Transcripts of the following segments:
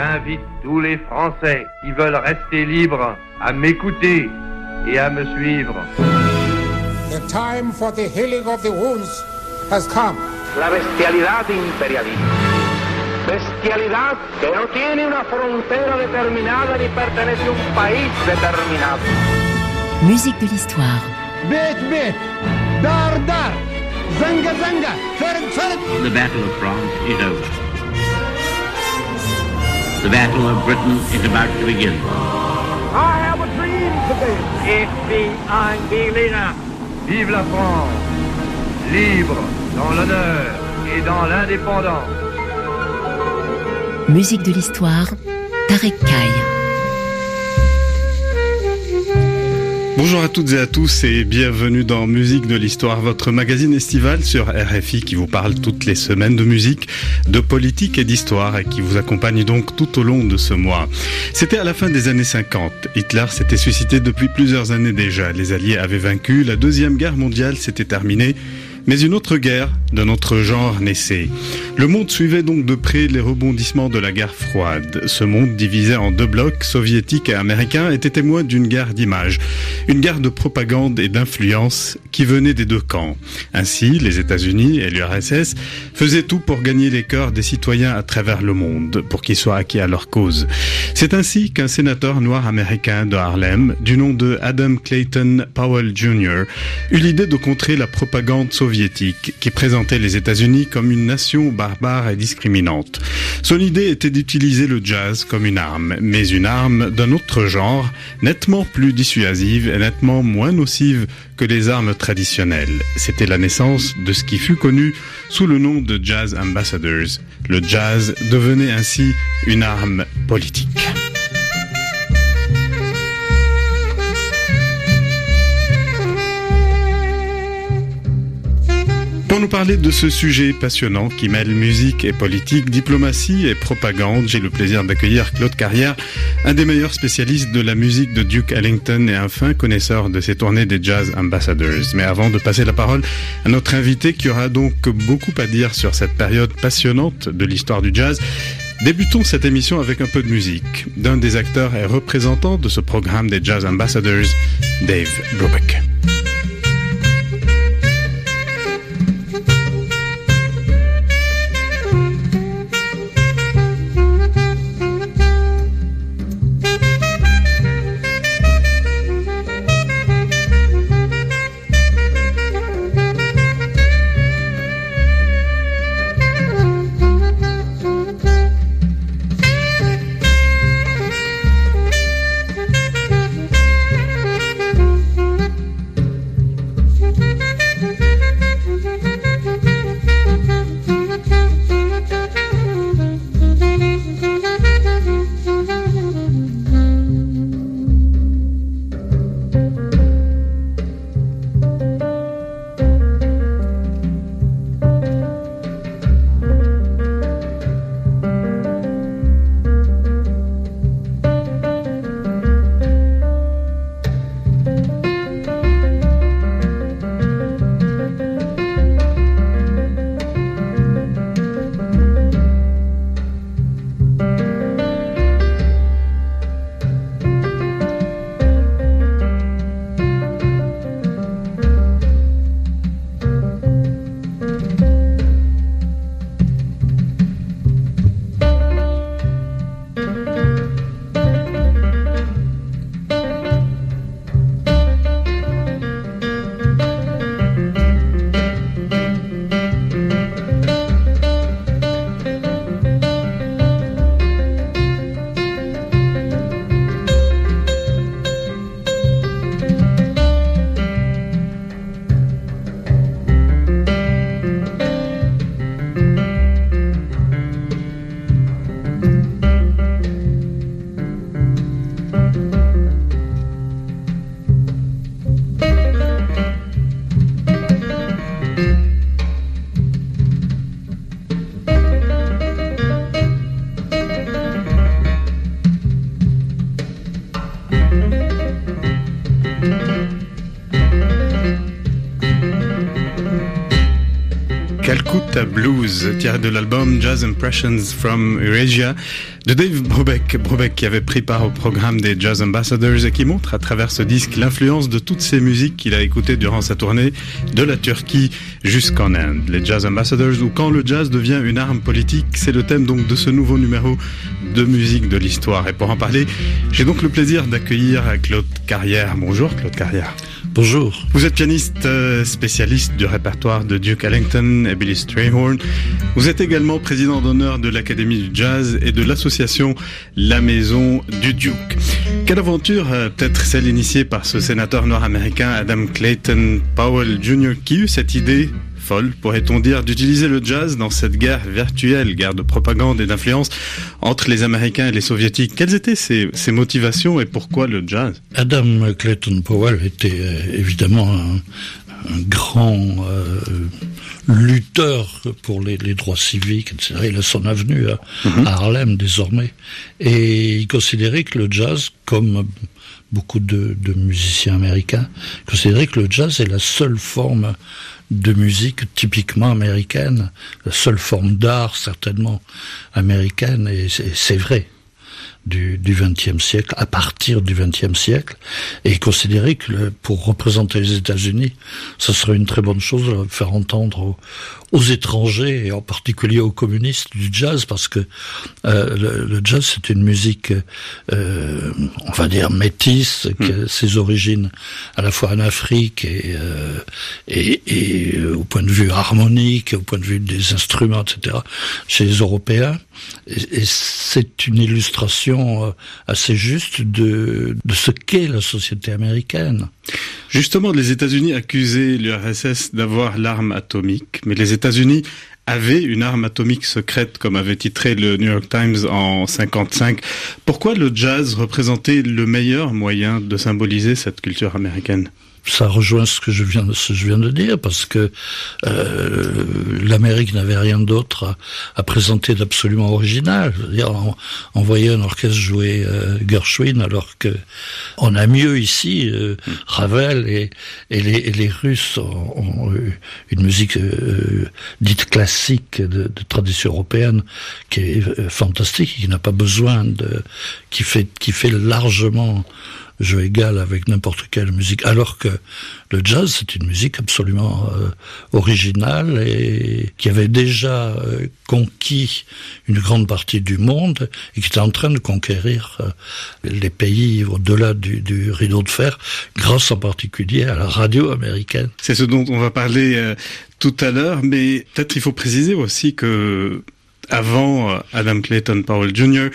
J'invite tous les Français qui veulent rester libres à m'écouter et à me suivre. The time for the healing of the wounds has come. La bestialidad imperialista. Bestialidad que no tiene una frontera determinada ni pertenece a un país determinado. Musique de l'histoire. Bet, bet, dar, dar, zanga, zanga, fer, fer. The battle of France is over. The Battle of Britain is about to begin. I have a dream today. Ein Berliner. Vive la France, libre dans l'honneur et dans l'indépendance. Musique de l'histoire. Tarek Kaye. Bonjour à toutes et à tous et bienvenue dans Musique de l'Histoire, votre magazine estival sur RFI qui vous parle toutes les semaines de musique, de politique et d'histoire et qui vous accompagne donc tout au long de ce mois. C'était à la fin des années 50. Hitler s'était suscité depuis plusieurs années déjà. Les Alliés avaient vaincu, la Deuxième Guerre mondiale s'était terminée. Mais une autre guerre d'un autre genre naissait. Le monde suivait donc de près les rebondissements de la guerre froide. Ce monde divisé en deux blocs, soviétiques et américains, était témoin d'une guerre d'image, une guerre de propagande et d'influence qui venait des deux camps. Ainsi, les États-Unis et l'URSS faisaient tout pour gagner les cœurs des citoyens à travers le monde, pour qu'ils soient acquis à leur cause. C'est ainsi qu'un sénateur noir américain de Harlem, du nom de Adam Clayton Powell Jr., eut l'idée de contrer la propagande soviétique qui présentait les États-Unis comme une nation barbare et discriminante. Son idée était d'utiliser le jazz comme une arme, mais une arme d'un autre genre, nettement plus dissuasive et nettement moins nocive que les armes traditionnelles. C'était la naissance de ce qui fut connu sous le nom de Jazz Ambassadors. Le jazz devenait ainsi une arme politique. Pour nous parler de ce sujet passionnant qui mêle musique et politique, diplomatie et propagande, j'ai le plaisir d'accueillir Claude Carrière, un des meilleurs spécialistes de la musique de Duke Ellington et un fin connaisseur de ses tournées des Jazz Ambassadors. Mais avant de passer la parole à notre invité qui aura donc beaucoup à dire sur cette période passionnante de l'histoire du jazz, Débutons cette émission avec un peu de musique d'un des acteurs et représentants de ce programme des Jazz Ambassadors, Dave Brubeck. Blues, tiré de l'album Jazz Impressions from Eurasia de Dave Brubeck. Brubeck qui avait pris part au programme des Jazz Ambassadors et qui montre à travers ce disque l'influence de toutes ces musiques qu'il a écoutées durant sa tournée de la Turquie jusqu'en Inde. Les Jazz Ambassadors ou quand le jazz devient une arme politique, c'est le thème donc de ce nouveau numéro de musique de l'histoire. Et pour en parler, j'ai donc le plaisir d'accueillir Claude Carrière. Bonjour Claude Carrière. Bonjour. Vous êtes pianiste euh, spécialiste du répertoire de Duke Ellington et Billy Strayhorn. Vous êtes également président d'honneur de l'Académie du Jazz et de l'association La Maison du Duke. Quelle aventure, euh, peut-être celle initiée par ce sénateur nord-américain Adam Clayton Powell Jr. qui eut cette idée folle, pourrait-on dire, d'utiliser le jazz dans cette guerre virtuelle, guerre de propagande et d'influence entre les Américains et les Soviétiques? Quelles étaient ses, motivations et pourquoi le jazz? Adam Clayton Powell était euh, évidemment un, grand euh, lutteur pour les, droits civiques, etc. Il a son avenue mhm. à, Harlem désormais. Et il considérait que le jazz, comme beaucoup de, de musiciens américains, considérait que le jazz est la seule forme de musique typiquement américaine, la seule forme d'art certainement américaine, et c'est vrai du XXe siècle, à partir du XXe siècle, et considérer que pour représenter les États-Unis, ce serait une très bonne chose de faire entendre aux, étrangers, et en particulier aux communistes, du jazz, parce que euh, le, jazz, c'est une musique, euh, on va dire, métisse, qui a hmm. ses origines à la fois en Afrique et, euh, et, et au point de vue harmonique, au point de vue des instruments, etc., chez les Européens. Et, c'est une illustration euh, assez juste de, de ce qu'est la société américaine. Justement, les États-Unis accusaient l'URSS d'avoir l'arme atomique, mais les États-Unis avaient une arme atomique secrète, comme avait titré le New York Times en 55. Pourquoi le jazz représentait le meilleur moyen de symboliser cette culture américaine? Ça rejoint ce que je viens de, ce que je viens de dire parce que euh, l'Amérique n'avait rien d'autre à, présenter d'absolument original. dire on, voyait un orchestre jouer euh, Gershwin alors que on a mieux ici. Euh, Ravel et, et, les, et, les, Russes ont, une musique euh, dite classique de, de, tradition européenne qui est euh, fantastique, qui n'a pas besoin de, qui fait qui fait largement jeu égal avec n'importe quelle musique, alors que le jazz, c'est une musique absolument euh, originale et qui avait déjà euh, conquis une grande partie du monde et qui était en train de conquérir euh, les pays au-delà du, du, rideau de fer, grâce en particulier à la radio américaine. C'est ce dont on va parler tout à l'heure, mais peut-être il faut préciser aussi que avant euh, Adam Clayton Powell Jr.,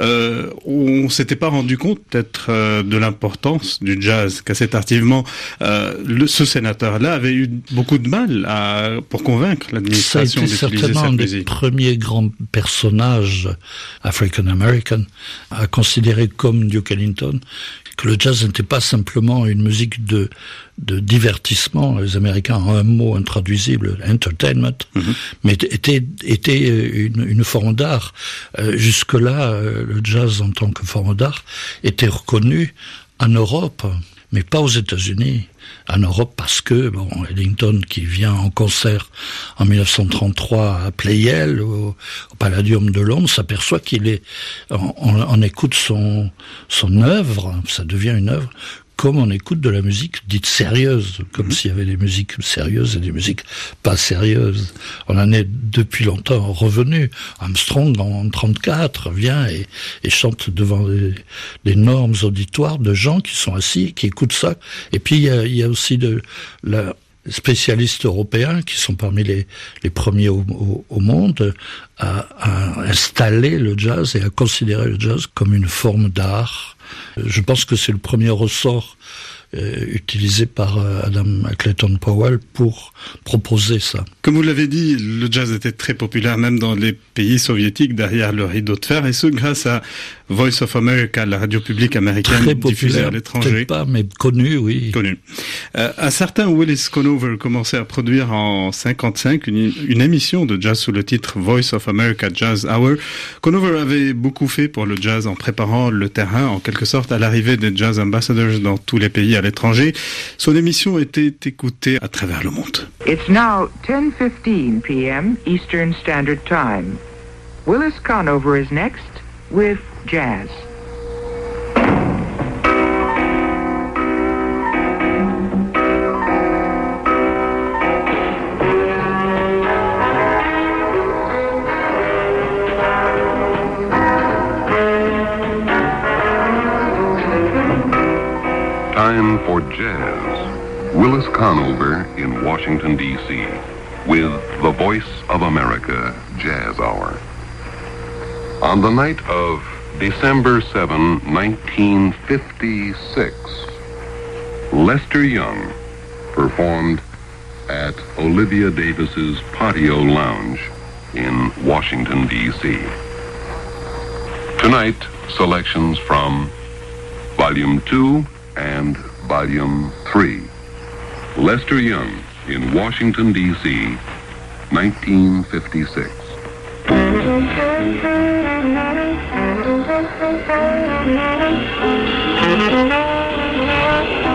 euh, on s'était pas rendu compte peut-être euh, de l'importance du jazz, qu'assez tardivement, euh, le, ce sénateur-là avait eu beaucoup de mal à, pour convaincre l'administration d'utiliser cette musique. Certainement un des premiers grands personnages African-American à considérer comme Duke Ellington que le jazz n'était pas simplement une musique de, de divertissement, les Américains ont un mot intraduisible, entertainment, mhm. mais était, était une, une forme d'art. Euh, jusque-là, euh, le jazz en tant que forme d'art était reconnu en Europe, mais pas aux États-Unis en Europe parce que bon, Ellington qui vient en concert en 1933 à Playel au, Palladium de Londres s'aperçoit qu'il est on, écoute son son œuvre, ça devient une œuvre comme on écoute de la musique dite sérieuse, comme mhm. s'il y avait des musiques sérieuses et des musiques pas sérieuses. On en est depuis longtemps revenu. Armstrong, en 34, vient et, et chante devant des, normes auditoires de gens qui sont assis, qui écoutent ça. Et puis, il y a, il y a aussi de la spécialistes européens qui sont parmi les, les premiers au, au, monde à, à, installer le jazz et à considérer le jazz comme une forme d'art je pense que c'est le premier ressort euh, utilisé par euh, Adam Clayton Powell pour proposer ça. Comme vous l'avez dit, le jazz était très populaire même dans les pays soviétiques derrière le rideau de fer et ce grâce à Voice of America, la radio publique américaine Très diffusée à l'étranger. pas, mais connu, oui. Connu. Euh, un certain Willis Conover commençait à produire en 55 une, une émission de jazz sous le titre Voice of America Jazz Hour. Conover avait beaucoup fait pour le jazz en préparant le terrain, en quelque sorte, à l'arrivée des jazz ambassadors dans tous les pays à l'étranger. Son émission était écoutée à travers le monde. It's now 10:15 p.m. Eastern Standard Time. Willis Conover is next with jazz. Time for jazz. Willis Conover in Washington, D.C. with the Voice of America Jazz Hour. On the night of December 7, 1956, Lester Young performed at Olivia Davis's Patio Lounge in Washington, D.C. Tonight, selections from Volume 2 and Volume 3. Lester Young in Washington, D.C., 1956. Thank you.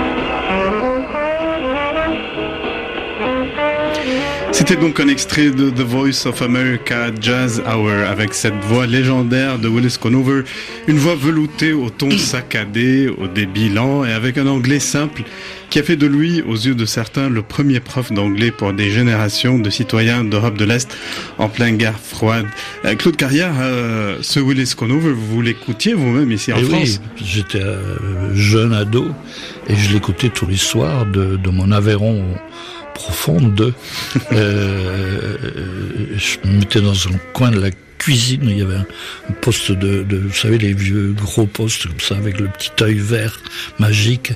C'était donc un extrait de The Voice of America Jazz Hour avec cette voix légendaire de Willis Conover, une voix veloutée au ton saccadé, au débit lent et avec un anglais simple qui a fait de lui, aux yeux de certains, le premier prof d'anglais pour des générations de citoyens d'Europe de l'Est en pleine guerre froide. Euh, Claude Carrière, euh, ce Willis Conover, vous l'écoutiez vous-même ici en Et France oui, j'étais euh, jeune ado et je l'écoutais tous les soirs de, de mon Aveyron profonde. euh, je me mettais dans un coin de la cuisine, il y avait un, poste de, de, vous savez, les vieux gros postes comme ça, avec le petit œil vert magique.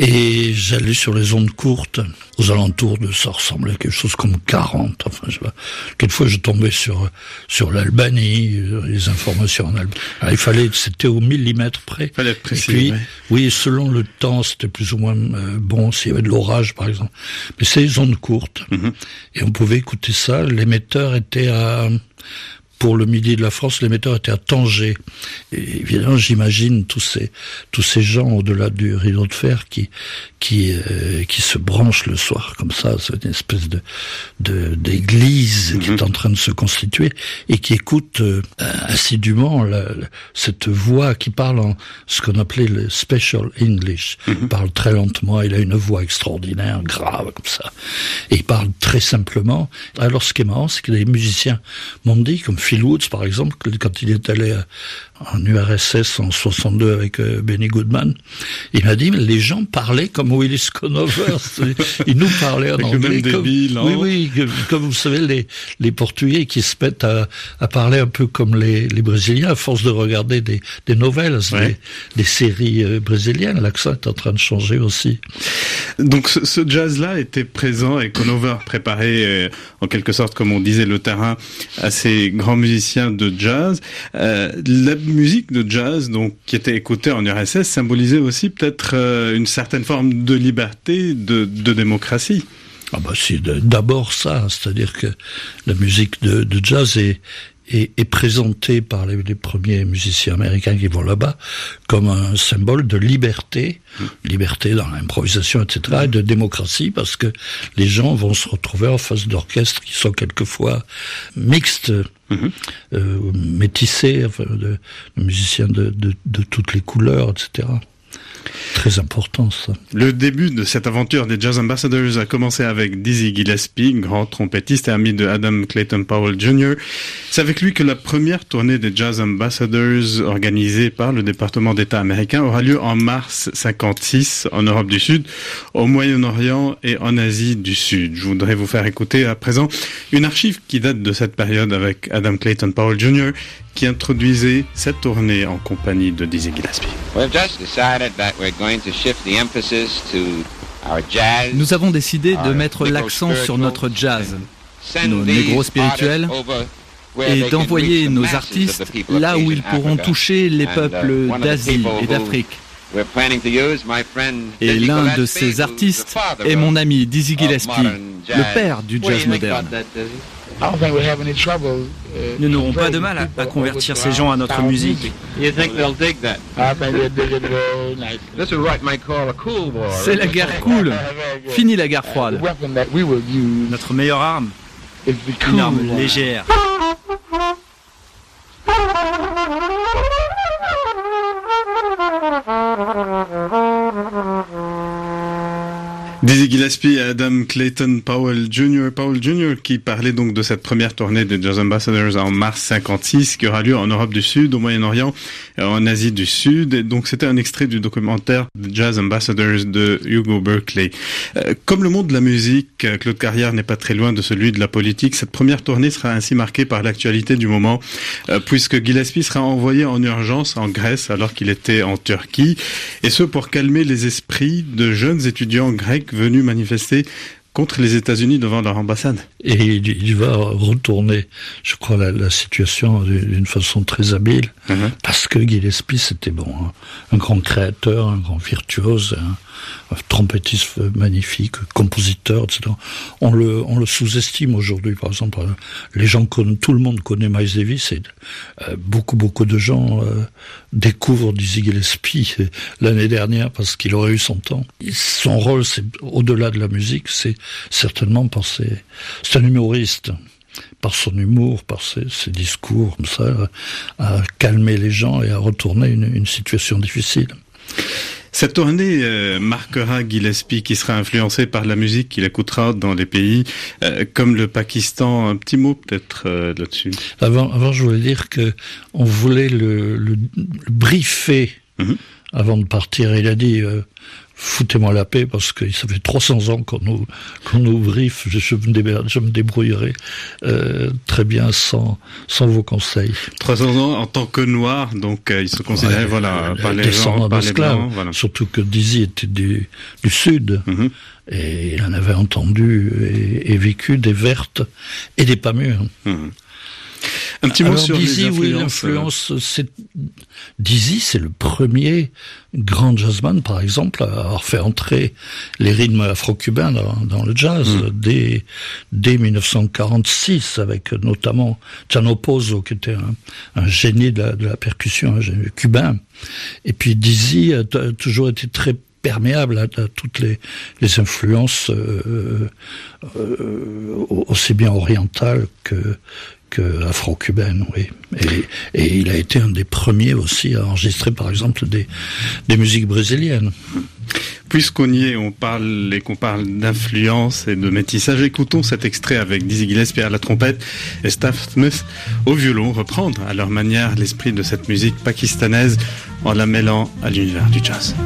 Et j'allais sur les ondes courtes, aux alentours de, ça ressemblait à quelque chose comme 40, enfin, je sais pas. Quelquefois, je tombais sur, sur l'Albanie, les informations en Albanie. Alors, il fallait, c'était au millimètre près. Fallait être précis, Et puis, ouais. oui, selon le temps, c'était plus ou moins euh, bon, s'il y avait de l'orage, par exemple. Mais c'est les ondes courtes. Et on pouvait écouter ça. L'émetteur était à, pour le midi de la France, l'émetteur était à Tanger. Et évidemment, j'imagine tous ces tous ces gens au-delà du rideau de fer qui qui euh, qui se branchent le soir comme ça. C'est une espèce de de d'église qui est en train de se constituer et qui écoute euh, assidûment la- cette voix qui parle en ce qu'on appelait le special English. Il parle très lentement. Il a une voix extraordinaire, grave comme ça. Et il parle très simplement. Alors, ce qui est marrant, c'est que les musiciens m'ont dit, comme Phil Woods, par exemple, quand il est allé en URSS en 62 avec euh, Benny Goodman, il m'a dit, mais les gens parlaient comme Willis Conover. Ils nous parlaient en anglais. même comme- oui, oui, comme vous savez, les, les Portugais qui se mettent à, à parler un peu comme les, les Brésiliens, à force de regarder des, des nouvelles, Ouais. des, des séries euh, brésiliennes. L'accent est en train de changer aussi. Donc ce, ce jazz-là était présent et Conover préparait euh, en quelque sorte, comme on disait, le terrain à ces grands musiciens de jazz. Euh, la musique de jazz, donc qui était écoutée en URSS, symbolisait aussi peut-être euh, une certaine forme de liberté, de, de démocratie. Ah bah c'est d'abord ça, c'est-à-dire que la musique de, de jazz est, est, est présentée par les, les premiers musiciens américains qui vont là-bas comme un symbole de liberté, liberté dans l'improvisation, etc., et de démocratie, parce que les gens vont se retrouver en face d'orchestres qui sont quelquefois mixtes, euh, métissés, enfin, de, de musiciens de, de, de toutes les couleurs, etc. Très important ça. Le début de cette aventure des Jazz Ambassadors a commencé avec Dizzy Gillespie, grand trompettiste et ami de Adam Clayton Powell Jr. C'est avec lui que la première tournée des Jazz Ambassadors organisée par le département d'État américain aura lieu en mars 56 en Europe du Sud, au Moyen-Orient et en Asie du Sud. Je voudrais vous faire écouter à présent une archive qui date de cette période avec Adam Clayton Powell Jr. qui introduisait cette tournée en compagnie de Dizzy Gillespie. We've just decided that we're going to shift the emphasis to our jazz. Nous avons décidé de mettre l'accent sur notre jazz, nos négros spirituels et d'envoyer nos artistes là où ils pourront toucher les uh, peuples d'Asie et d'Afrique. Et l'un de ces artistes est mon ami Dizzy Gillespie, le père du jazz moderne. Nous n'aurons pas de mal à, convertir ces gens à notre musique. C'est la guerre cool. Fini la guerre froide. Notre meilleure arme, une arme légère. Dizzy Gillespie et Adam Clayton Powell Jr. Powell Jr. qui parlait donc de cette première tournée des Jazz Ambassadors en mars 56 qui aura lieu en Europe du Sud, au Moyen-Orient, en Asie du Sud. Et donc c'était un extrait du documentaire Jazz Ambassadors de Hugo Berkeley. Euh, comme le monde de la musique, euh, Claude Carrière n'est pas très loin de celui de la politique. Cette première tournée sera ainsi marquée par l'actualité du moment, euh, puisque Gillespie sera envoyé en urgence en Grèce alors qu'il était en Turquie, et ce pour calmer les esprits de jeunes étudiants grecs venus manifester contre les États-Unis devant leur ambassade. Et il, il va retourner, je crois, la, la situation d'une façon très habile, Mhm. parce que Gillespie, c'était bon, un, un grand créateur, un grand virtuose, un trompettiste magnifique, compositeur, etc. On le, on le sous-estime aujourd'hui, par exemple. euh, Les gens connaissent, tout le monde connaît Miles Davis, et euh, beaucoup, beaucoup de gens euh, découvrent Dizzy Gillespie l'année dernière parce qu'il aurait eu son temps. Son rôle, c'est au-delà de la musique, c'est certainement par ses, c'est un humoriste par son humour, par ses, ses discours, comme ça, à calmer les gens et à retourner une, une situation difficile. Cette tournée euh, marquera Gillespie qui sera influencé par la musique qu'il écoutera dans les pays euh, comme le Pakistan. Un petit mot peut-être euh, là-dessus. Avant, avant, je voulais dire que on voulait le, le, le briefer Mhm. avant de partir. Il a dit euh, foutez-moi la paix parce que ça fait 300 ans qu'on nous qu'on nous briefe. Je, je, me, débrouillerai, je me débrouillerai euh, très bien sans sans vos conseils. 300 ans en tant que noir, donc euh, il se considérait Ouais, voilà le par les descendant gens, par les d'esclaves. blancs, voilà. Surtout que Dizzy était du, du sud. Mhm. Et il en avait entendu et, et vécu des vertes et des pas mûres. Mhm. Un petit mot Alors, sur Dizzy, les oui, influences. euh, l'influence, c'est Dizzy, c'est le premier grand jazzman, par exemple, à avoir fait entrer les rythmes afro-cubains dans, dans le jazz Mm. dès, dès 1946, avec notamment Chano Pozo, qui était un, un génie de la, de la percussion, un génie cubain. Et puis Dizzy a, t- a toujours été très perméable à, à toutes les, les influences euh, euh, aussi bien orientales que, que afro-cubaines, oui. Et, et il a été un des premiers aussi à enregistrer, par exemple, des, des musiques brésiliennes. Puisqu'on y est, on parle et qu'on parle d'influence et de métissage, écoutons cet extrait avec Dizzy Gillespie à la trompette et Staff Smith au violon reprendre à leur manière l'esprit de cette musique pakistanaise en la mêlant à l'univers du jazz.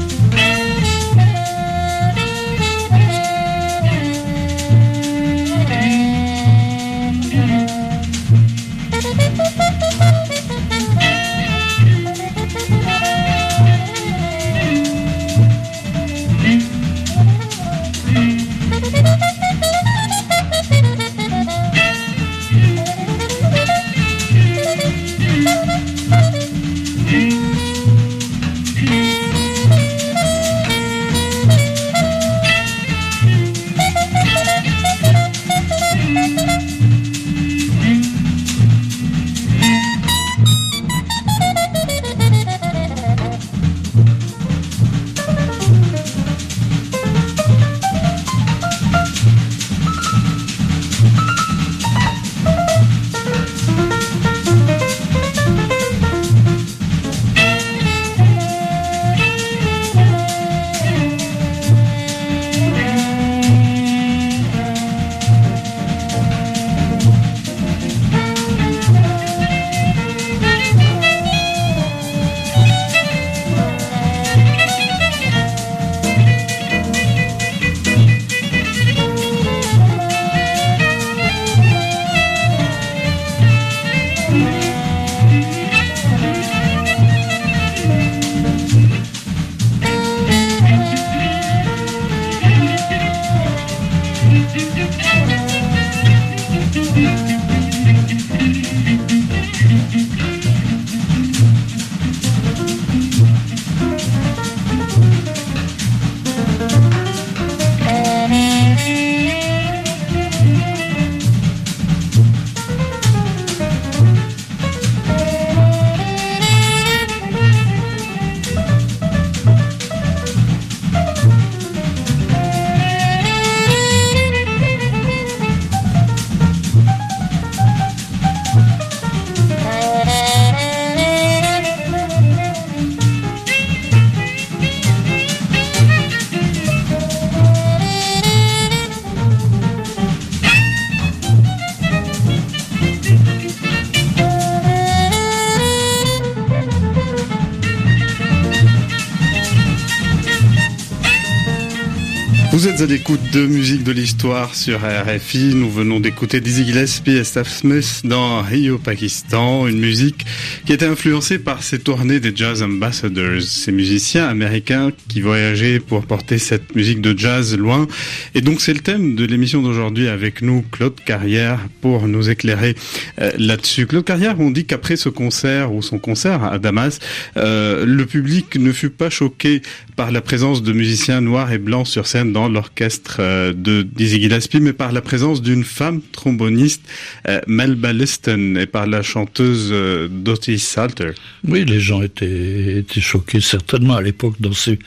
Vous êtes à l'écoute de musique de l'histoire sur RFI. Nous venons d'écouter Dizzy Gillespie et Steph Smith dans Rio, Pakistan, une musique qui était influencée par ces tournées des Jazz Ambassadors, ces musiciens américains qui voyageaient pour porter cette musique de jazz loin. Et donc c'est le thème de l'émission d'aujourd'hui avec nous, Claude Carrière, pour nous éclairer euh, là-dessus. Claude Carrière, on dit qu'après ce concert ou son concert à Damas, euh, le public ne fut pas choqué par la présence de musiciens noirs et blancs sur scène dans l'orchestre euh, de Dizzy Gillespie, mais par la présence d'une femme tromboniste, euh, Melba Liston, et par la chanteuse euh, Dottie Salter. Oui, les gens étaient, étaient choqués certainement à l'époque dans ces,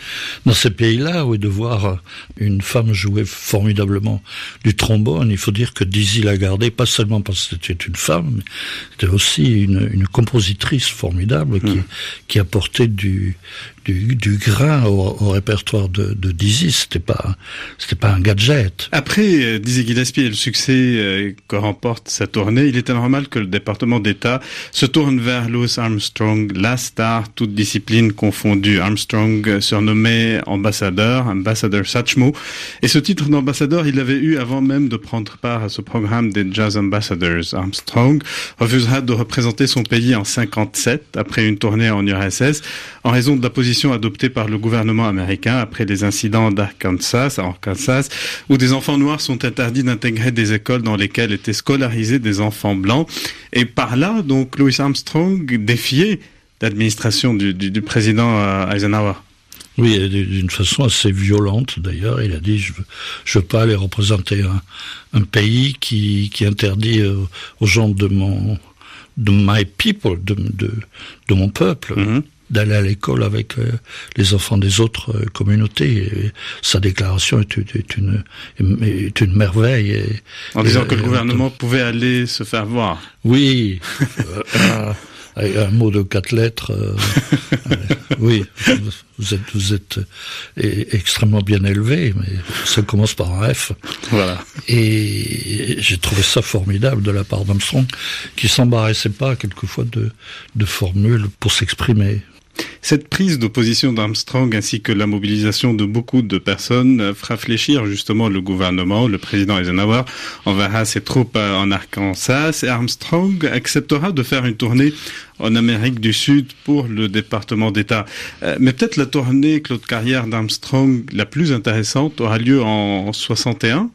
dans ces pays-là, de voir une femme jouer formidablement du trombone. Il faut dire que Dizzy l'a gardé, pas seulement parce que c'était une femme, mais c'était aussi une, une compositrice formidable qui, mm. qui apportait du, du, du grain au, répertoire de, de Dizzy. C'était pas, c'était pas un gadget. Après euh, Dizzy Gillespie et le succès euh, que remporte sa tournée, il était normal que le département d'État se tourne vers Louis Armstrong, la star, toute discipline confondue. Armstrong, euh, surnommé ambassadeur, ambassadeur Satchmo. Et ce titre d'ambassadeur, il l'avait eu avant même de prendre part à ce programme des Jazz Ambassadors. Armstrong refusera de représenter son pays en 57 après une tournée en URSS en raison de la position adoptée par le gouvernement américain après les incidents d'Arkansas, Arkansas, où des enfants noirs sont interdits d'intégrer des écoles dans lesquelles étaient scolarisés des enfants blancs. Et par là, donc, Louis Armstrong défiait l'administration du, du, du, président euh, Eisenhower. Oui, d'une façon assez violente d'ailleurs. Il a dit je veux, je veux pas aller représenter un, un pays qui, qui interdit euh, aux gens de mon de my people, de, de, de mon peuple. Mm -hmm d'aller à l'école avec euh, les enfants des autres euh, communautés. Et sa déclaration est, est, une, est une merveille. Et, en disant et, que le gouvernement pouvait aller se faire voir. Oui. euh, un mot de quatre lettres. Euh, oui, vous êtes, vous êtes extrêmement bien élevé, mais ça commence par un F. Voilà. Et j'ai trouvé ça formidable de la part d'Armstrong, qui s'embarrassait pas quelquefois de, de formules pour s'exprimer. Cette prise d'opposition d'Armstrong ainsi que la mobilisation de beaucoup de personnes fera fléchir justement le gouvernement. Le président Eisenhower enverra ses troupes en Arkansas et Armstrong acceptera de faire une tournée en Amérique du Sud pour le département d'État. Mais peut-être la tournée Claude Carrière d'Armstrong la plus intéressante aura lieu en 61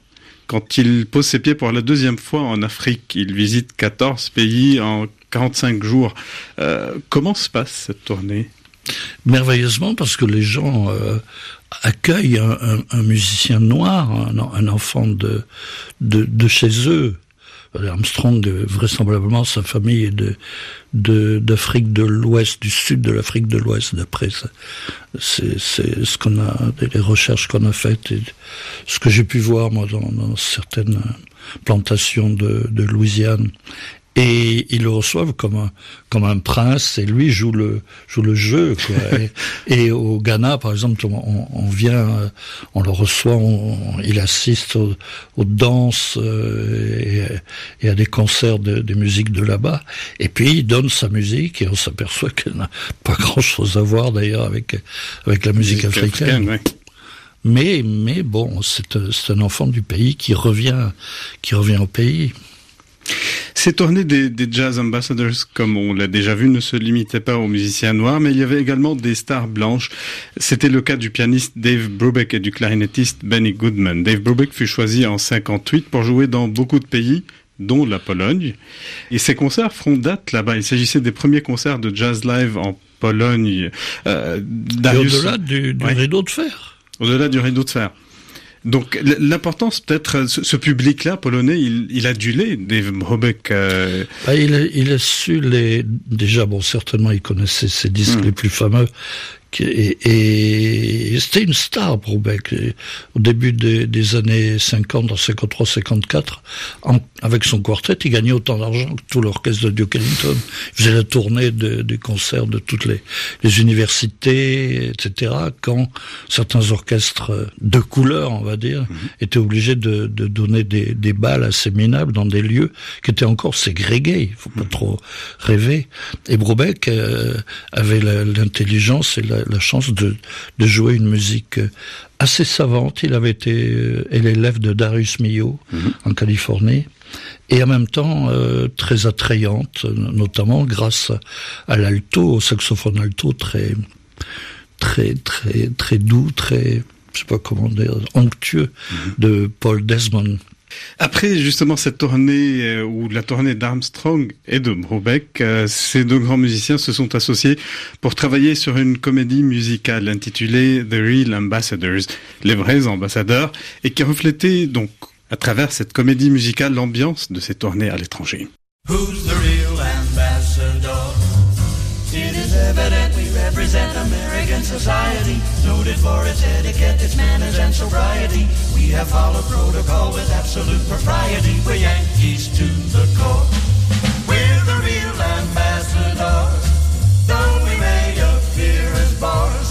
quand il pose ses pieds pour la deuxième fois en Afrique. Il visite 14 pays en 45 jours. Euh, comment se passe cette tournée? Merveilleusement parce que les gens euh, accueillent un, musicien noir, un, enfant de, chez eux. Armstrong, vraisemblablement, sa famille est d'Afrique de, l'Ouest, du sud de l'Afrique de l'Ouest, d'après ce qu'on a, les recherches qu'on a faites et ce que j'ai pu voir, moi, dans, certaines plantations de Louisiane et ils le reçoivent comme un, comme un prince et lui joue le, joue le jeu. Quoi. et, et, au Ghana, par exemple, on, on vient, on le reçoit, on, il assiste aux, aux danses euh, et, et, à des concerts de, de musique de là-bas. Et puis il donne sa musique et on s'aperçoit qu'elle n'a pas grand-chose à voir d'ailleurs avec, avec la musique, musique africaine. africaine ouais. Mais, mais bon, c'est un enfant du pays qui revient, qui revient au pays. Ces tournées des, des, Jazz Ambassadors, comme on l'a déjà vu, ne se limitaient pas aux musiciens noirs, mais il y avait également des stars blanches. C'était le cas du pianiste Dave Brubeck et du clarinettiste Benny Goodman. Dave Brubeck fut choisi en 58 pour jouer dans beaucoup de pays, dont la Pologne. Et ces concerts feront date là-bas. Il s'agissait des premiers concerts de jazz live en Pologne. Euh, au-delà du, du rideau de fer. Au-delà du rideau de fer. Donc l'importance peut-être, euh, ce, public-là polonais, il, il adulait Dave Brubeck. Euh... Bah, il, a, il a su les déjà bon certainement il connaissait ses disques hmm. les plus fameux et, c'était une star, Brubeck. Au début des, années 50, en 53, 54, avec son quartet, il gagnait autant d'argent que tout l'orchestre de Duke Ellington. Il faisait la tournée des concerts de toutes les, universités, etc. Quand certains orchestres de couleur, on va dire, mhm. étaient obligés de, donner des, des, balles assez minables dans des lieux qui étaient encore ségrégés. Il faut pas mhm. trop rêver. Et Brubeck euh, avait l'intelligence et la, la chance de, de, jouer une musique assez savante. Il avait été euh, l'élève de Darius Milhaud mhm. en Californie et en même temps euh, très attrayante, notamment grâce à l'alto, au saxophone alto très très très très doux, très je sais pas comment dire, onctueux mhm. de Paul Desmond après justement cette tournée euh, ou la tournée d'Armstrong et de Brubeck, euh, ces deux grands musiciens se sont associés pour travailler sur une comédie musicale intitulée The Real Ambassadors, les vrais ambassadeurs, et qui reflétait donc à travers cette comédie musicale l'ambiance de ces tournées à l'étranger. Represent American society, noted for its etiquette, its manners and sobriety. We have followed protocol with absolute propriety. We're Yankees to the core. We're the real ambassadors, though we may appear as bars.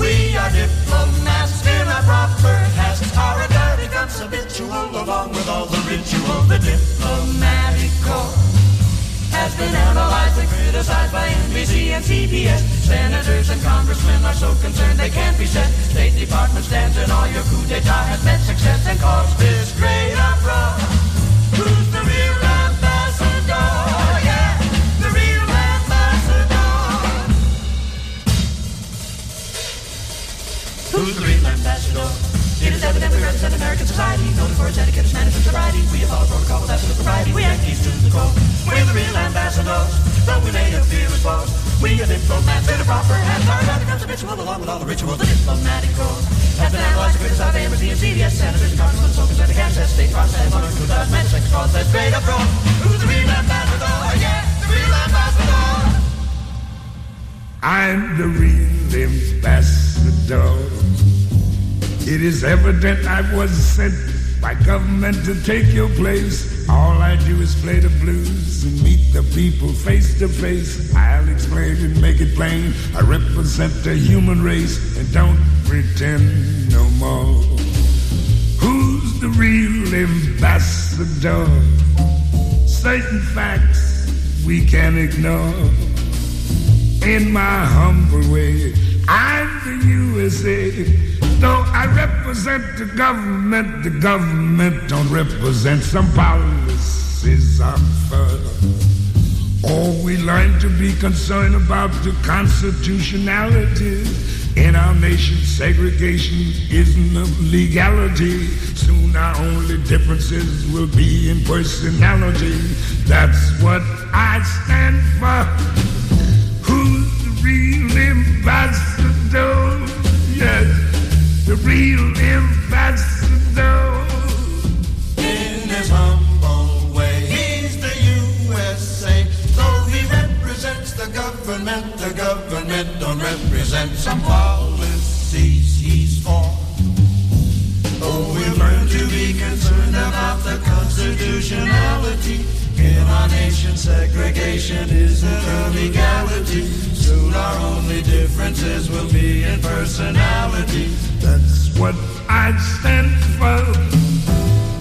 We are diplomats in our proper tasks. Our regard becomes habitual along with all the ritual, the diplomatic corps has been analyzed criticized by NBC and CBS. Senators and congressmen are so concerned they can't be set. State Department stands and all your coup d'etat has met success and caused this great uproar. Who's the real ambassador? Yeah, the real ambassador. Who's the real ambassador? It is evident we represent American society, noted for its etiquette, its and sobriety. We have followed protocol with absolute propriety. We Yankees to the core. We're the real ambassadors, though we may appear as foes. We are diplomats in a proper hands. Our God becomes habitual along with all the ritual. The diplomatic corps has been analyzed and criticized by embassy and CBS. Senators and congressmen, so concerned to cancel state process. Or two thousand men, sex cause that's great uproar. Who's the real ambassador? Yeah, the real ambassador. I'm the real ambassador. It is evident I was sent by government to take your place. All I do is play the blues and meet the people face to face. I'll explain and make it plain. I represent the human race and don't pretend no more. Who's the real ambassador? Certain facts we can ignore. In my humble way, I'm the USA. Though I represent the government, the government don't represent some policies I'm for. Oh, we learn to be concerned about the constitutionality. In our nation, segregation isn't a legality. Soon our only differences will be in personality. That's what I stand for. Who's the real ambassador? Yes real ambassador. In his humble way, he's the USA. Though he represents the government, the government don't represent some policies he's for. Oh, we've learned to be concerned about the constitutionality. In our nation, segregation isn't a legality. Soon our only differences will be in personality. That's what I stand for.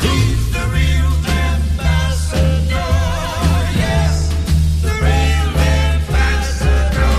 He's the real ambassador. Yes, the real ambassador.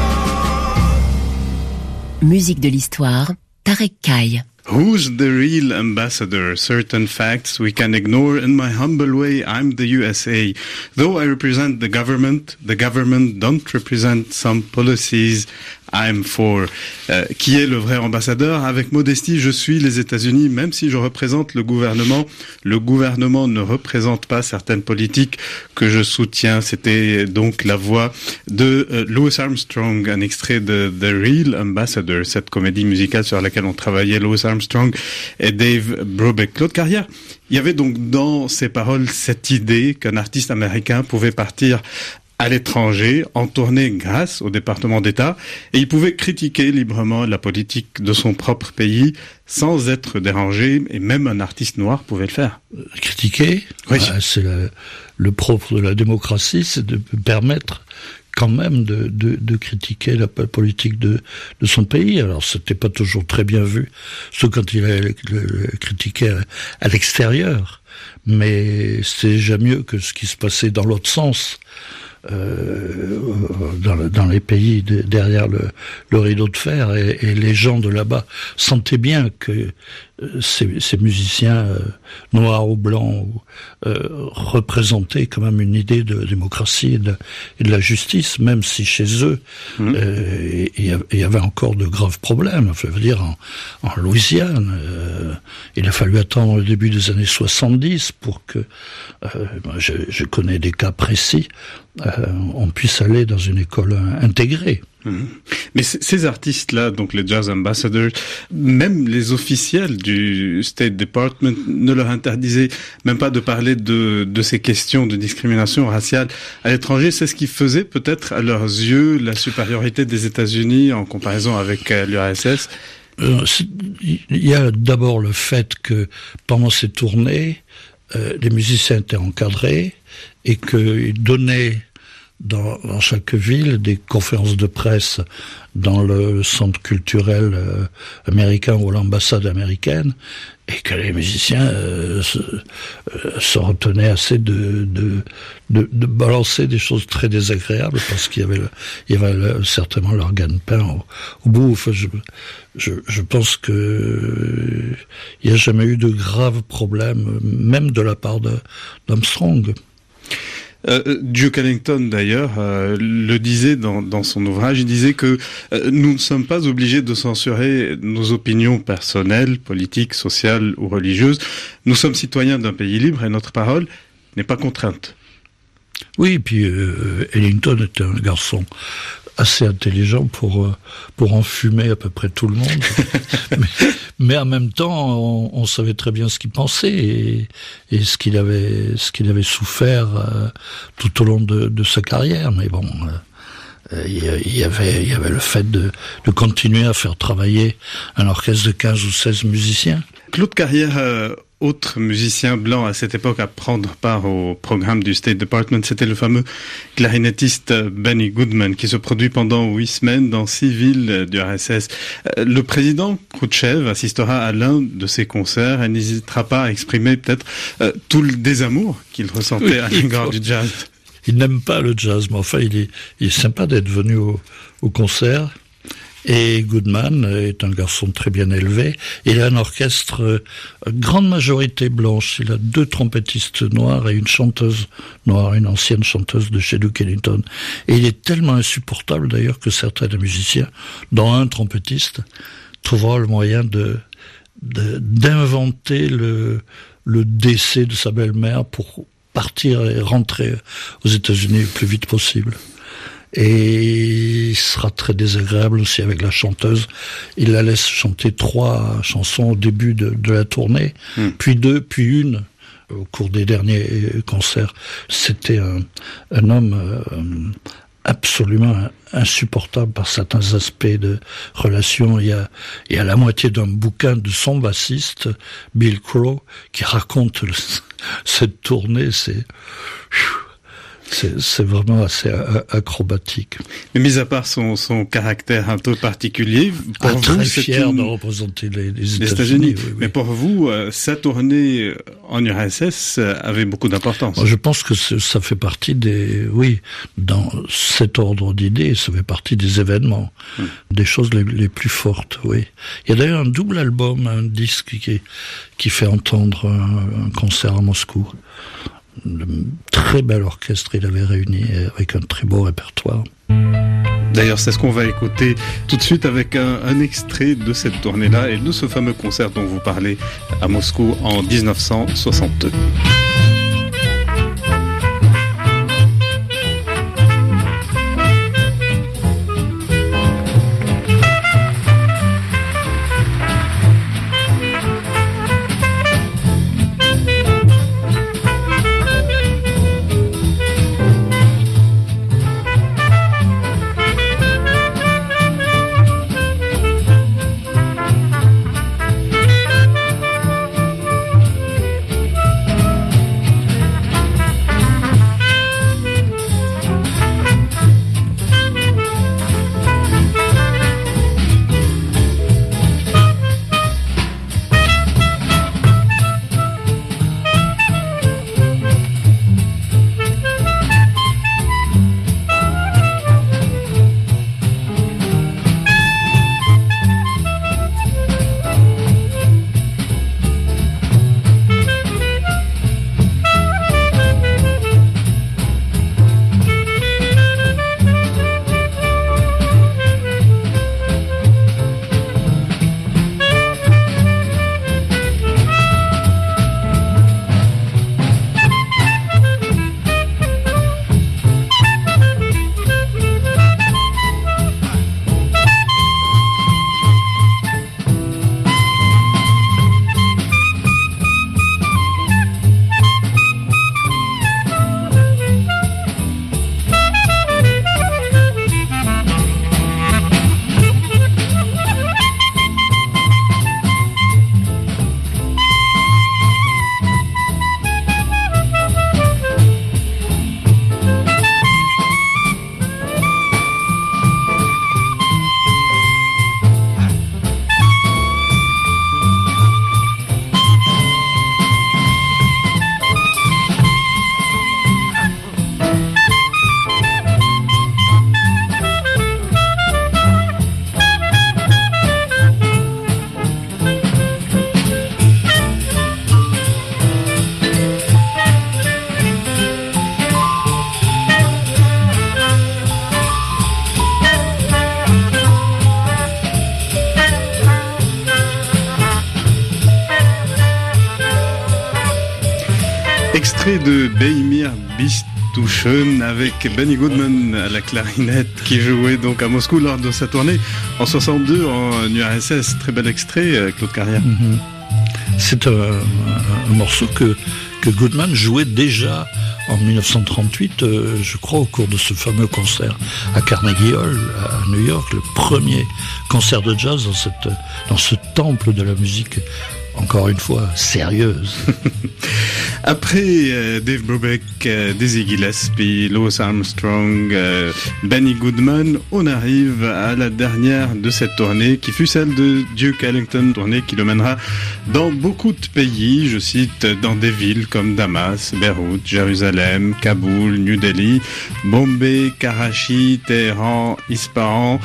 Musique de l'histoire, Tarek Kai. Who's the real ambassador? Certain facts we can ignore. In my humble way, I'm the USA. Though I represent the government, the government don't represent some policies I'm for. Euh, qui est le vrai ambassadeur Avec modestie, je suis les États-Unis, même si je représente le gouvernement. Le gouvernement ne représente pas certaines politiques que je soutiens. C'était donc la voix de euh, Louis Armstrong, un extrait de The Real Ambassador, cette comédie musicale sur laquelle on travaillait Louis Armstrong et Dave Brubeck. Claude Carrière, il y avait donc dans ces paroles cette idée qu'un artiste américain pouvait partir à l'étranger, en tournée grâce au département d'État, et il pouvait critiquer librement la politique de son propre pays sans être dérangé, et même un artiste noir pouvait le faire. Critiquer oui. Bah, c'est le propre de la démocratie, c'est de permettre quand même de, de, de, critiquer la politique de, de son pays. Alors c'était pas toujours très bien vu, sauf quand il a critiqué à, à l'extérieur, mais c'est déjà mieux que ce qui se passait dans l'autre sens. Euh, dans, le, dans, les pays de, derrière le, le, rideau de fer et, et les gens de là-bas sentaient bien que ces, ces, musiciens euh, noirs ou blancs euh, représentaient quand même une idée de démocratie et de, et de la justice, même si chez eux mmh. euh, il y avait encore de graves problèmes. Je veux dire, en, en Louisiane, euh, il a fallu attendre le début des années 70 pour que, euh, je, je, connais des cas précis, euh, on puisse aller dans une école intégrée. Mmh. Mais ces artistes-là, donc les jazz ambassadors, même les officiels du State Department ne leur interdisaient même pas de parler de, de ces questions de discrimination raciale à l'étranger. C'est ce qui faisait peut-être à leurs yeux la supériorité des États-Unis en comparaison avec euh, l'URSS. Euh, il y a d'abord le fait que pendant ces tournées, euh, les musiciens étaient encadrés et qu'ils donnaient dans, dans, chaque ville des conférences de presse dans le centre culturel euh, américain ou l'ambassade américaine et que les musiciens euh, se, euh, retenaient assez de, de, de, de, balancer des choses très désagréables parce qu'il y avait, le, il y avait certainement leur gagne-pain au, au, bout. Enfin, je, je, je pense que il n'y a jamais eu de graves problèmes, même de la part d'Armstrong. Euh, Duke Ellington, d'ailleurs, euh, le disait dans, son ouvrage, il disait que euh, nous ne sommes pas obligés de censurer nos opinions personnelles, politiques, sociales ou religieuses. Nous sommes citoyens d'un pays libre et notre parole n'est pas contrainte. Oui, puis euh, Ellington était un garçon assez intelligent pour euh, pour enfumer à peu près tout le monde. mais, mais, en même temps, on, on savait très bien ce qu'il pensait et, et, ce qu'il avait ce qu'il avait souffert euh, tout au long de, de, sa carrière. Mais bon. Euh, il y avait, il y avait le fait de, de continuer à faire travailler un orchestre de 15 ou 16 musiciens. Claude Carrière, euh, autre musicien blanc à cette époque à prendre part au programme du State Department, c'était le fameux clarinettiste Benny Goodman qui se produit pendant huit semaines dans six villes du RSS. Euh, le président Khrouchtchev assistera à l'un de ses concerts et n'hésitera pas à exprimer peut-être euh, tout le désamour qu'il ressentait oui, à l'égard du jazz. Il n'aime pas le jazz, mais enfin il est, il est sympa d'être venu au, au concert. Et Goodman est un garçon très bien élevé. Il a un orchestre euh, grande majorité blanche. Il a deux trompettistes noirs et une chanteuse noire, une ancienne chanteuse de chez Duke Ellington. Et il est tellement insupportable d'ailleurs que certains des musiciens, dont un trompettiste, trouveront le moyen de d'inventer le, le décès de sa belle-mère pour partir et rentrer aux États-Unis le plus vite possible et il sera très désagréable aussi avec la chanteuse. Il la laisse chanter trois chansons au début de, de la tournée, mm. puis deux, puis une au cours des derniers concerts. C'était un, un, homme euh, absolument insupportable par certains aspects de relation. Il y a, il y a la moitié d'un bouquin de son bassiste, Bill Crow, qui raconte le, cette tournée. C'est C'est vraiment assez acrobatique. Mais mis à part son, son caractère un peu particulier, pour ah, vous, très fier de représenter les, les États-Unis. Mais pour vous, euh, sa tournée en URSS avait beaucoup d'importance. Je pense que ça fait partie des, oui, dans cet ordre d'idées, ça fait partie des événements, hmm. des choses les, les, plus fortes, oui. Il y a d'ailleurs un double album, un disque qui, qui fait entendre un, un concert à Moscou très bel orchestre il avait réuni avec un très beau répertoire. D'ailleurs, c'est ce qu'on va écouter tout de suite avec un, un extrait de cette tournée-là et de ce fameux concert dont vous parlez à Moscou en 1962. Avec Benny Goodman à la clarinette qui jouait donc à Moscou lors de sa tournée en 62 en URSS. Très bel extrait, euh, Claude Carrière. Mhm. C'est un, morceau que, que Goodman jouait déjà en 1938, euh, je crois, au cours de ce fameux concert à Carnegie Hall, à New York, le premier concert de jazz dans, cette, dans ce temple de la musique encore une fois, sérieuse. Après euh, Dave Brubeck, euh, Dizzy Gillespie, Louis Armstrong, euh, Benny Goodman, on arrive à la dernière de cette tournée qui fut celle de Duke Ellington, tournée qui le mènera dans beaucoup de pays, je cite, dans des villes comme Damas, Beyrouth, Jérusalem, Kaboul, New Delhi, Bombay, Karachi, Téhéran, Ispahan,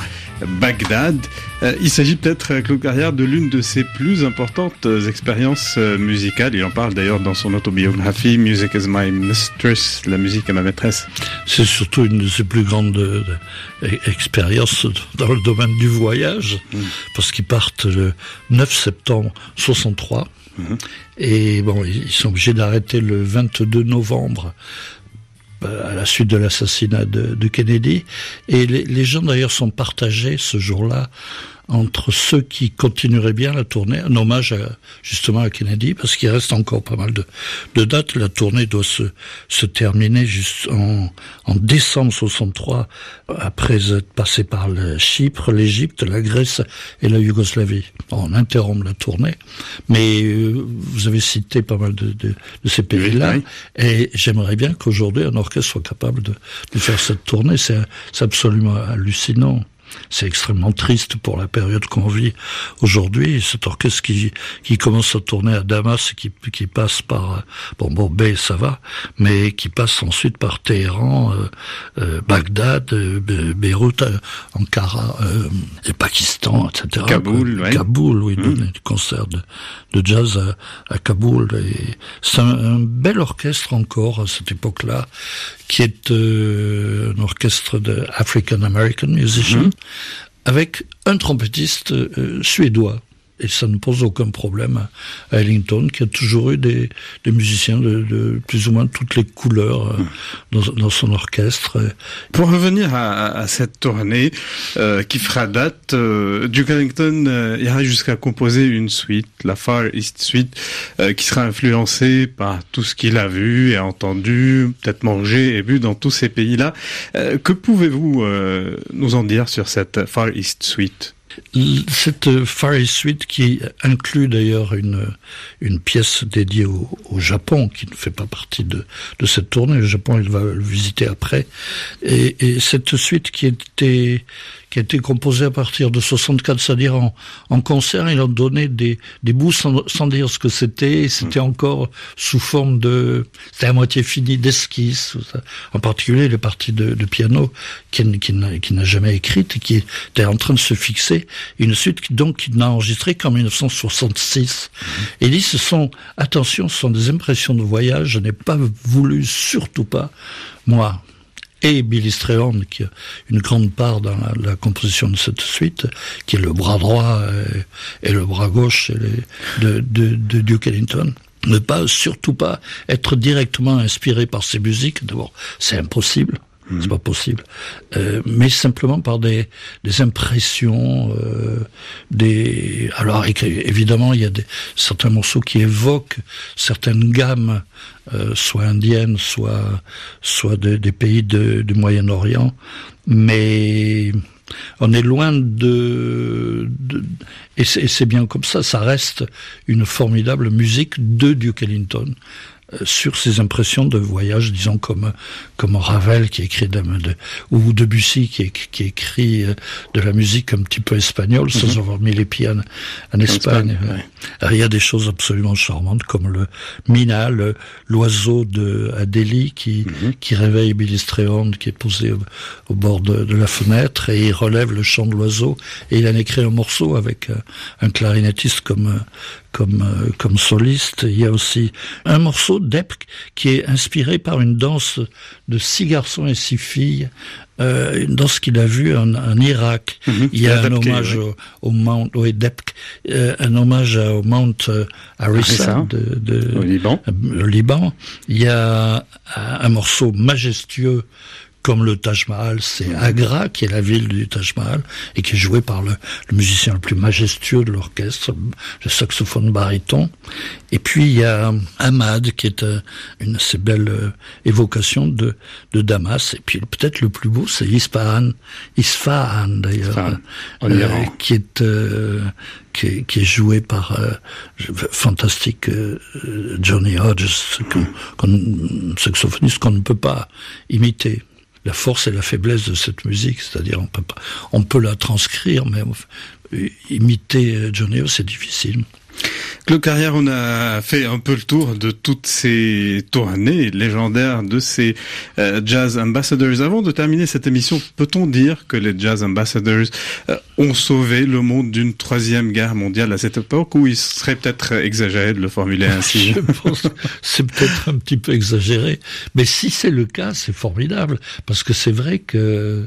Bagdad. Euh, il s'agit peut-être, euh, Claude Carrière, de l'une de ses plus importantes euh, expériences musicales. Il en parle d'ailleurs dans son autobiographie Music is my mistress, la musique est ma maîtresse. C'est surtout une de ses plus grandes expériences dans le domaine du voyage, mm. parce qu'ils partent le 9 septembre 63. Mm-hmm. Et bon, ils sont obligés d'arrêter le 22 novembre à la suite de l'assassinat de, Kennedy. Et les, gens d'ailleurs sont partagés ce jour-là entre ceux qui continueraient bien la tournée, un hommage justement à Kennedy, parce qu'il reste encore pas mal de, de dates. La tournée doit se, se terminer juste en, en décembre 63, après être passé par le Chypre, l'Égypte, la Grèce et la Yougoslavie. On interrompt la tournée, mais euh, vous avez cité pas mal de, de, de ces pays-là, et j'aimerais bien qu'aujourd'hui un orchestre soit capable de, de faire cette tournée. C'est absolument hallucinant. C'est extrêmement triste pour la période qu'on vit aujourd'hui. Cet orchestre qui, qui commence à tourner à Damas et qui, qui passe par bon Bombay, ça va, mais qui passe ensuite par Téhéran, euh, euh, Bagdad, euh, Beyrouth, Ankara, et Pakistan, etc. Kaboul, oui. Kaboul, oui, mmh. des concerts de, de jazz à, à Kaboul. C'est un, un, bel orchestre encore à cette époque-là, qui est euh, un orchestre de African American musicians, mmh. Avec un trompettiste euh, suédois et ça ne pose aucun problème à Ellington, qui a toujours eu des, des musiciens de, de, plus ou moins toutes les couleurs euh, dans, dans, son orchestre. Pour revenir à, à cette tournée euh, qui fera date, euh, Duke Ellington euh, ira jusqu'à composer une suite, la Far East Suite, euh, qui sera influencée par tout ce qu'il a vu et entendu, peut-être mangé et bu dans tous ces pays-là. Euh, que pouvez-vous nous en dire sur cette Far East Suite? Cette Far East Suite qui inclut d'ailleurs une, une pièce dédiée au, au, Japon qui ne fait pas partie de, de cette tournée. Le Japon, il va le visiter après. Et, et cette suite qui était qui a été composé à partir de 64, c'est-à-dire en, en, concert, ils ont donné des, des bouts sans, sans, dire ce que c'était, c'était mmh. encore sous forme de, c'était à moitié fini d'esquisse, en particulier les parties de, de piano qui, qui n'a jamais écrite et qui était en train de se fixer, une suite qui, donc qui n'a enregistré qu'en 1966. Mmh. Et dit, ce sont, attention, ce sont des impressions de voyage, je n'ai pas voulu, surtout pas, moi, et Billy Strayhorn, qui a une grande part dans la, composition de cette suite, qui est le bras droit et, et le bras gauche de Duke Ellington ne pas surtout pas être directement inspiré par ces musiques. D'abord, c'est impossible. Mmh. C'est pas possible, euh, mais simplement par des, des impressions, euh, des. Alors évidemment, il y a des, certains morceaux qui évoquent certaines gammes euh, soit indiennes, soit soit de, des pays de, du Moyen-Orient, mais on est loin de, de et c'est bien comme ça. Ça reste une formidable musique de Duke Ellington sur ses impressions de voyage, disons comme comme Ravel qui écrit de, de ou Debussy qui, qui écrit euh, de la musique un petit peu espagnole sans mm -hmm. avoir mis les pieds en, en Espagne. Espagne ouais. Il y a des choses absolument charmantes comme le Mina, l'oiseau de Adélie qui mm -hmm. qui réveille Billy Strayhorn qui est posé au, au bord de, de, la fenêtre et il relève le chant de l'oiseau et il en écrit un morceau avec euh, un clarinettiste comme comme, euh, comme soliste. Il y a aussi un morceau d'Epk qui est inspiré par une danse de six garçons et six filles euh, une danse qu'il a vue en, en Irak. Mm -hmm. Il y a un hommage au, au Mount Depk, euh, un hommage au Mount euh, Arissa de, de, au Liban. le Liban. Il y a un morceau majestueux comme le Taj Mahal, c'est Agra qui est la ville du Taj Mahal et qui est joué par le, le musicien le plus majestueux de l'orchestre, le saxophone baryton. Et puis il y a Ahmad qui est euh, une assez belle euh, évocation de, de Damas. Et puis peut-être le plus beau, c'est Isfahan, Isfahan d'ailleurs, euh, qui est euh, qui est, qui est, joué par euh, fantastique euh, Johnny Hodges, qu qu saxophoniste qu'on ne peut pas imiter la force et la faiblesse de cette musique, c'est-à-dire on peut pas, on peut la transcrire, mais imiter Johnny c'est difficile. Claude Carrière, on a fait un peu le tour de toutes ces tournées légendaires de ces euh, Jazz Ambassadors. Avant de terminer cette émission, peut-on dire que les Jazz Ambassadors euh, ont sauvé le monde d'une troisième guerre mondiale à cette époque ou il serait peut-être exagéré de le formuler ainsi? Je pense c'est peut-être un petit peu exagéré, mais si c'est le cas, c'est formidable parce que c'est vrai que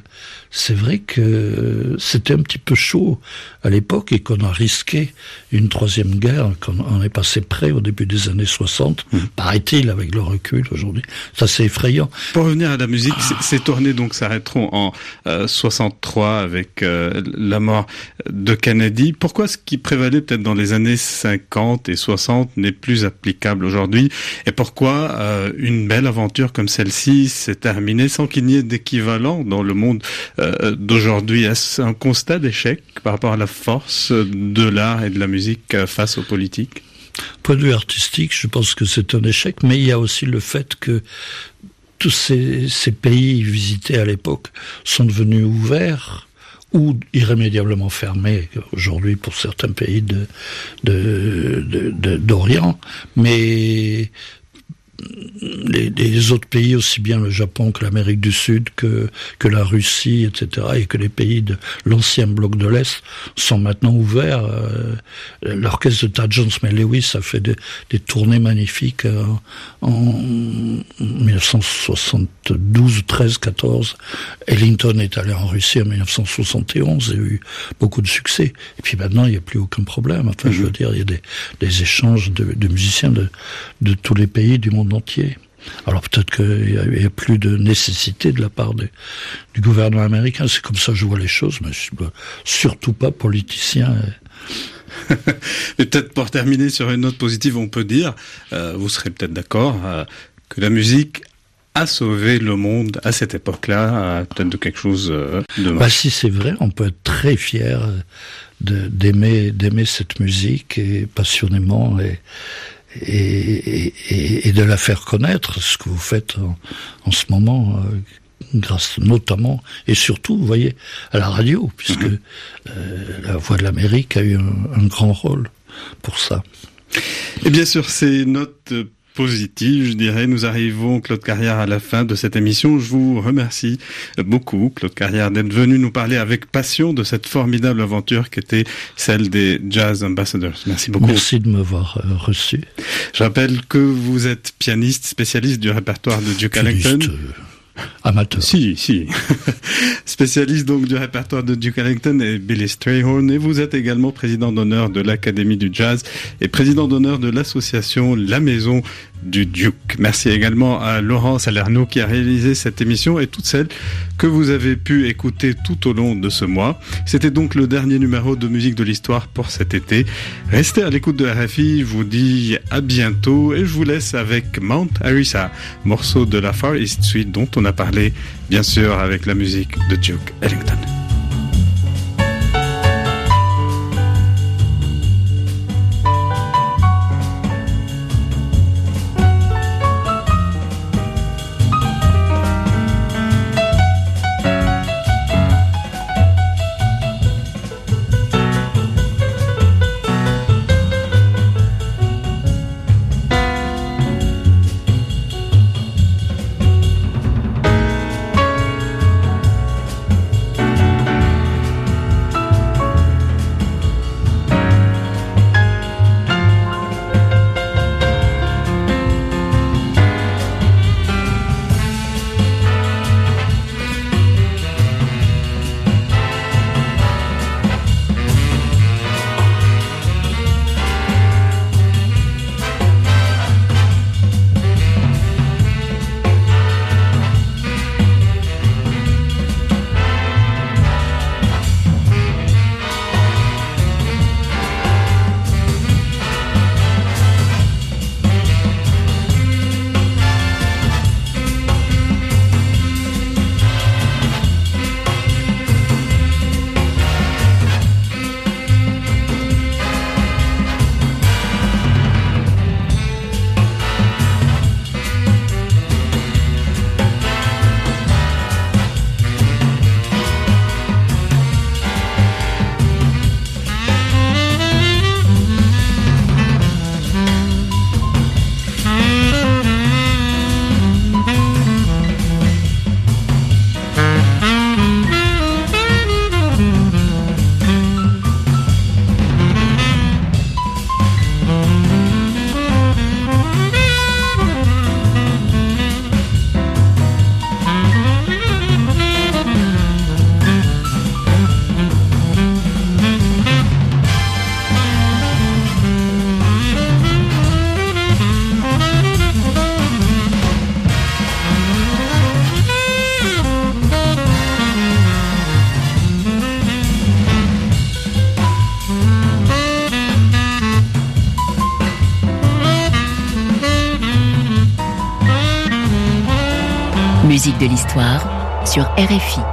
c'est vrai que c'était un petit peu chaud à l'époque et qu'on a risqué une troisième guerre quand on, est passé près au début des années 60, mmh. paraît-il, avec le recul aujourd'hui. Ça, c'est effrayant. Pour revenir à la musique, ces tournées donc s'arrêteront en 63 euh, avec euh, la mort de Kennedy. Pourquoi ce qui prévalait peut-être dans les années 50 et 60 n'est plus applicable aujourd'hui? Et pourquoi euh, une belle aventure comme celle-ci s'est terminée sans qu'il n'y ait d'équivalent dans le monde d'aujourd'hui? Est-ce un constat d'échec par rapport à la force de l'art et de la musique face aux politiques Point de vue artistique, je pense que c'est un échec, mais il y a aussi le fait que tous ces, pays visités à l'époque sont devenus ouverts ou irrémédiablement fermés aujourd'hui pour certains pays d'Orient, les, autres pays, aussi bien le Japon que l'Amérique du Sud, que, que la Russie, etc., et que les pays de l'ancien bloc de l'Est sont maintenant ouverts. Euh, l'orchestre de Tad Jones mais Lewis a fait des, des tournées magnifiques euh, en 1972, 13, 14. Ellington est allé en Russie en 1971 et a eu beaucoup de succès. Et puis maintenant, il n'y a plus aucun problème. Enfin, je veux mhm. dire, il y a des, des échanges de, de musiciens de, de tous les pays du monde entier. Alors peut-être qu'il n'y a, plus de nécessité de la part du gouvernement américain. C'est comme ça que je vois les choses, mais je suis surtout pas politicien. mais peut-être pour terminer sur une note positive, on peut dire, euh, vous serez peut-être d'accord, euh, que la musique a sauvé le monde à cette époque-là, peut-être de quelque chose euh, de... Bah, si c'est vrai, on peut être très fier d'aimer d'aimer cette musique et passionnément et et, et, et, de la faire connaître, ce que vous faites en, ce moment, euh, grâce notamment et surtout, vous voyez, à la radio, puisque mhm. euh, la Voix de l'Amérique a eu un, un, grand rôle pour ça. Et bien sûr, ces notes positive, je dirais. Nous arrivons, Claude Carrière, à la fin de cette émission. Je vous remercie beaucoup, Claude Carrière, d'être venu nous parler avec passion de cette formidable aventure qui était celle des Jazz Ambassadors. Merci beaucoup. Merci de m'avoir euh, reçu. Je rappelle que vous êtes pianiste spécialiste du répertoire de Duke Ellington. Amateur. Si, si. Spécialiste donc du répertoire de Duke Ellington et Billy Strayhorn. Et vous êtes également président d'honneur de l'Académie du Jazz et président d'honneur de l'association La Maison du Duke. Merci également à Laurent Salerno qui a réalisé cette émission et toutes celles que vous avez pu écouter tout au long de ce mois. C'était donc le dernier numéro de Musique de l'Histoire pour cet été. Restez à l'écoute de RFI, je vous dis à bientôt et je vous laisse avec Mount Arisa, morceau de la Far East Suite dont on a parlé bien sûr avec la musique de Duke Ellington. L'histoire sur RFI.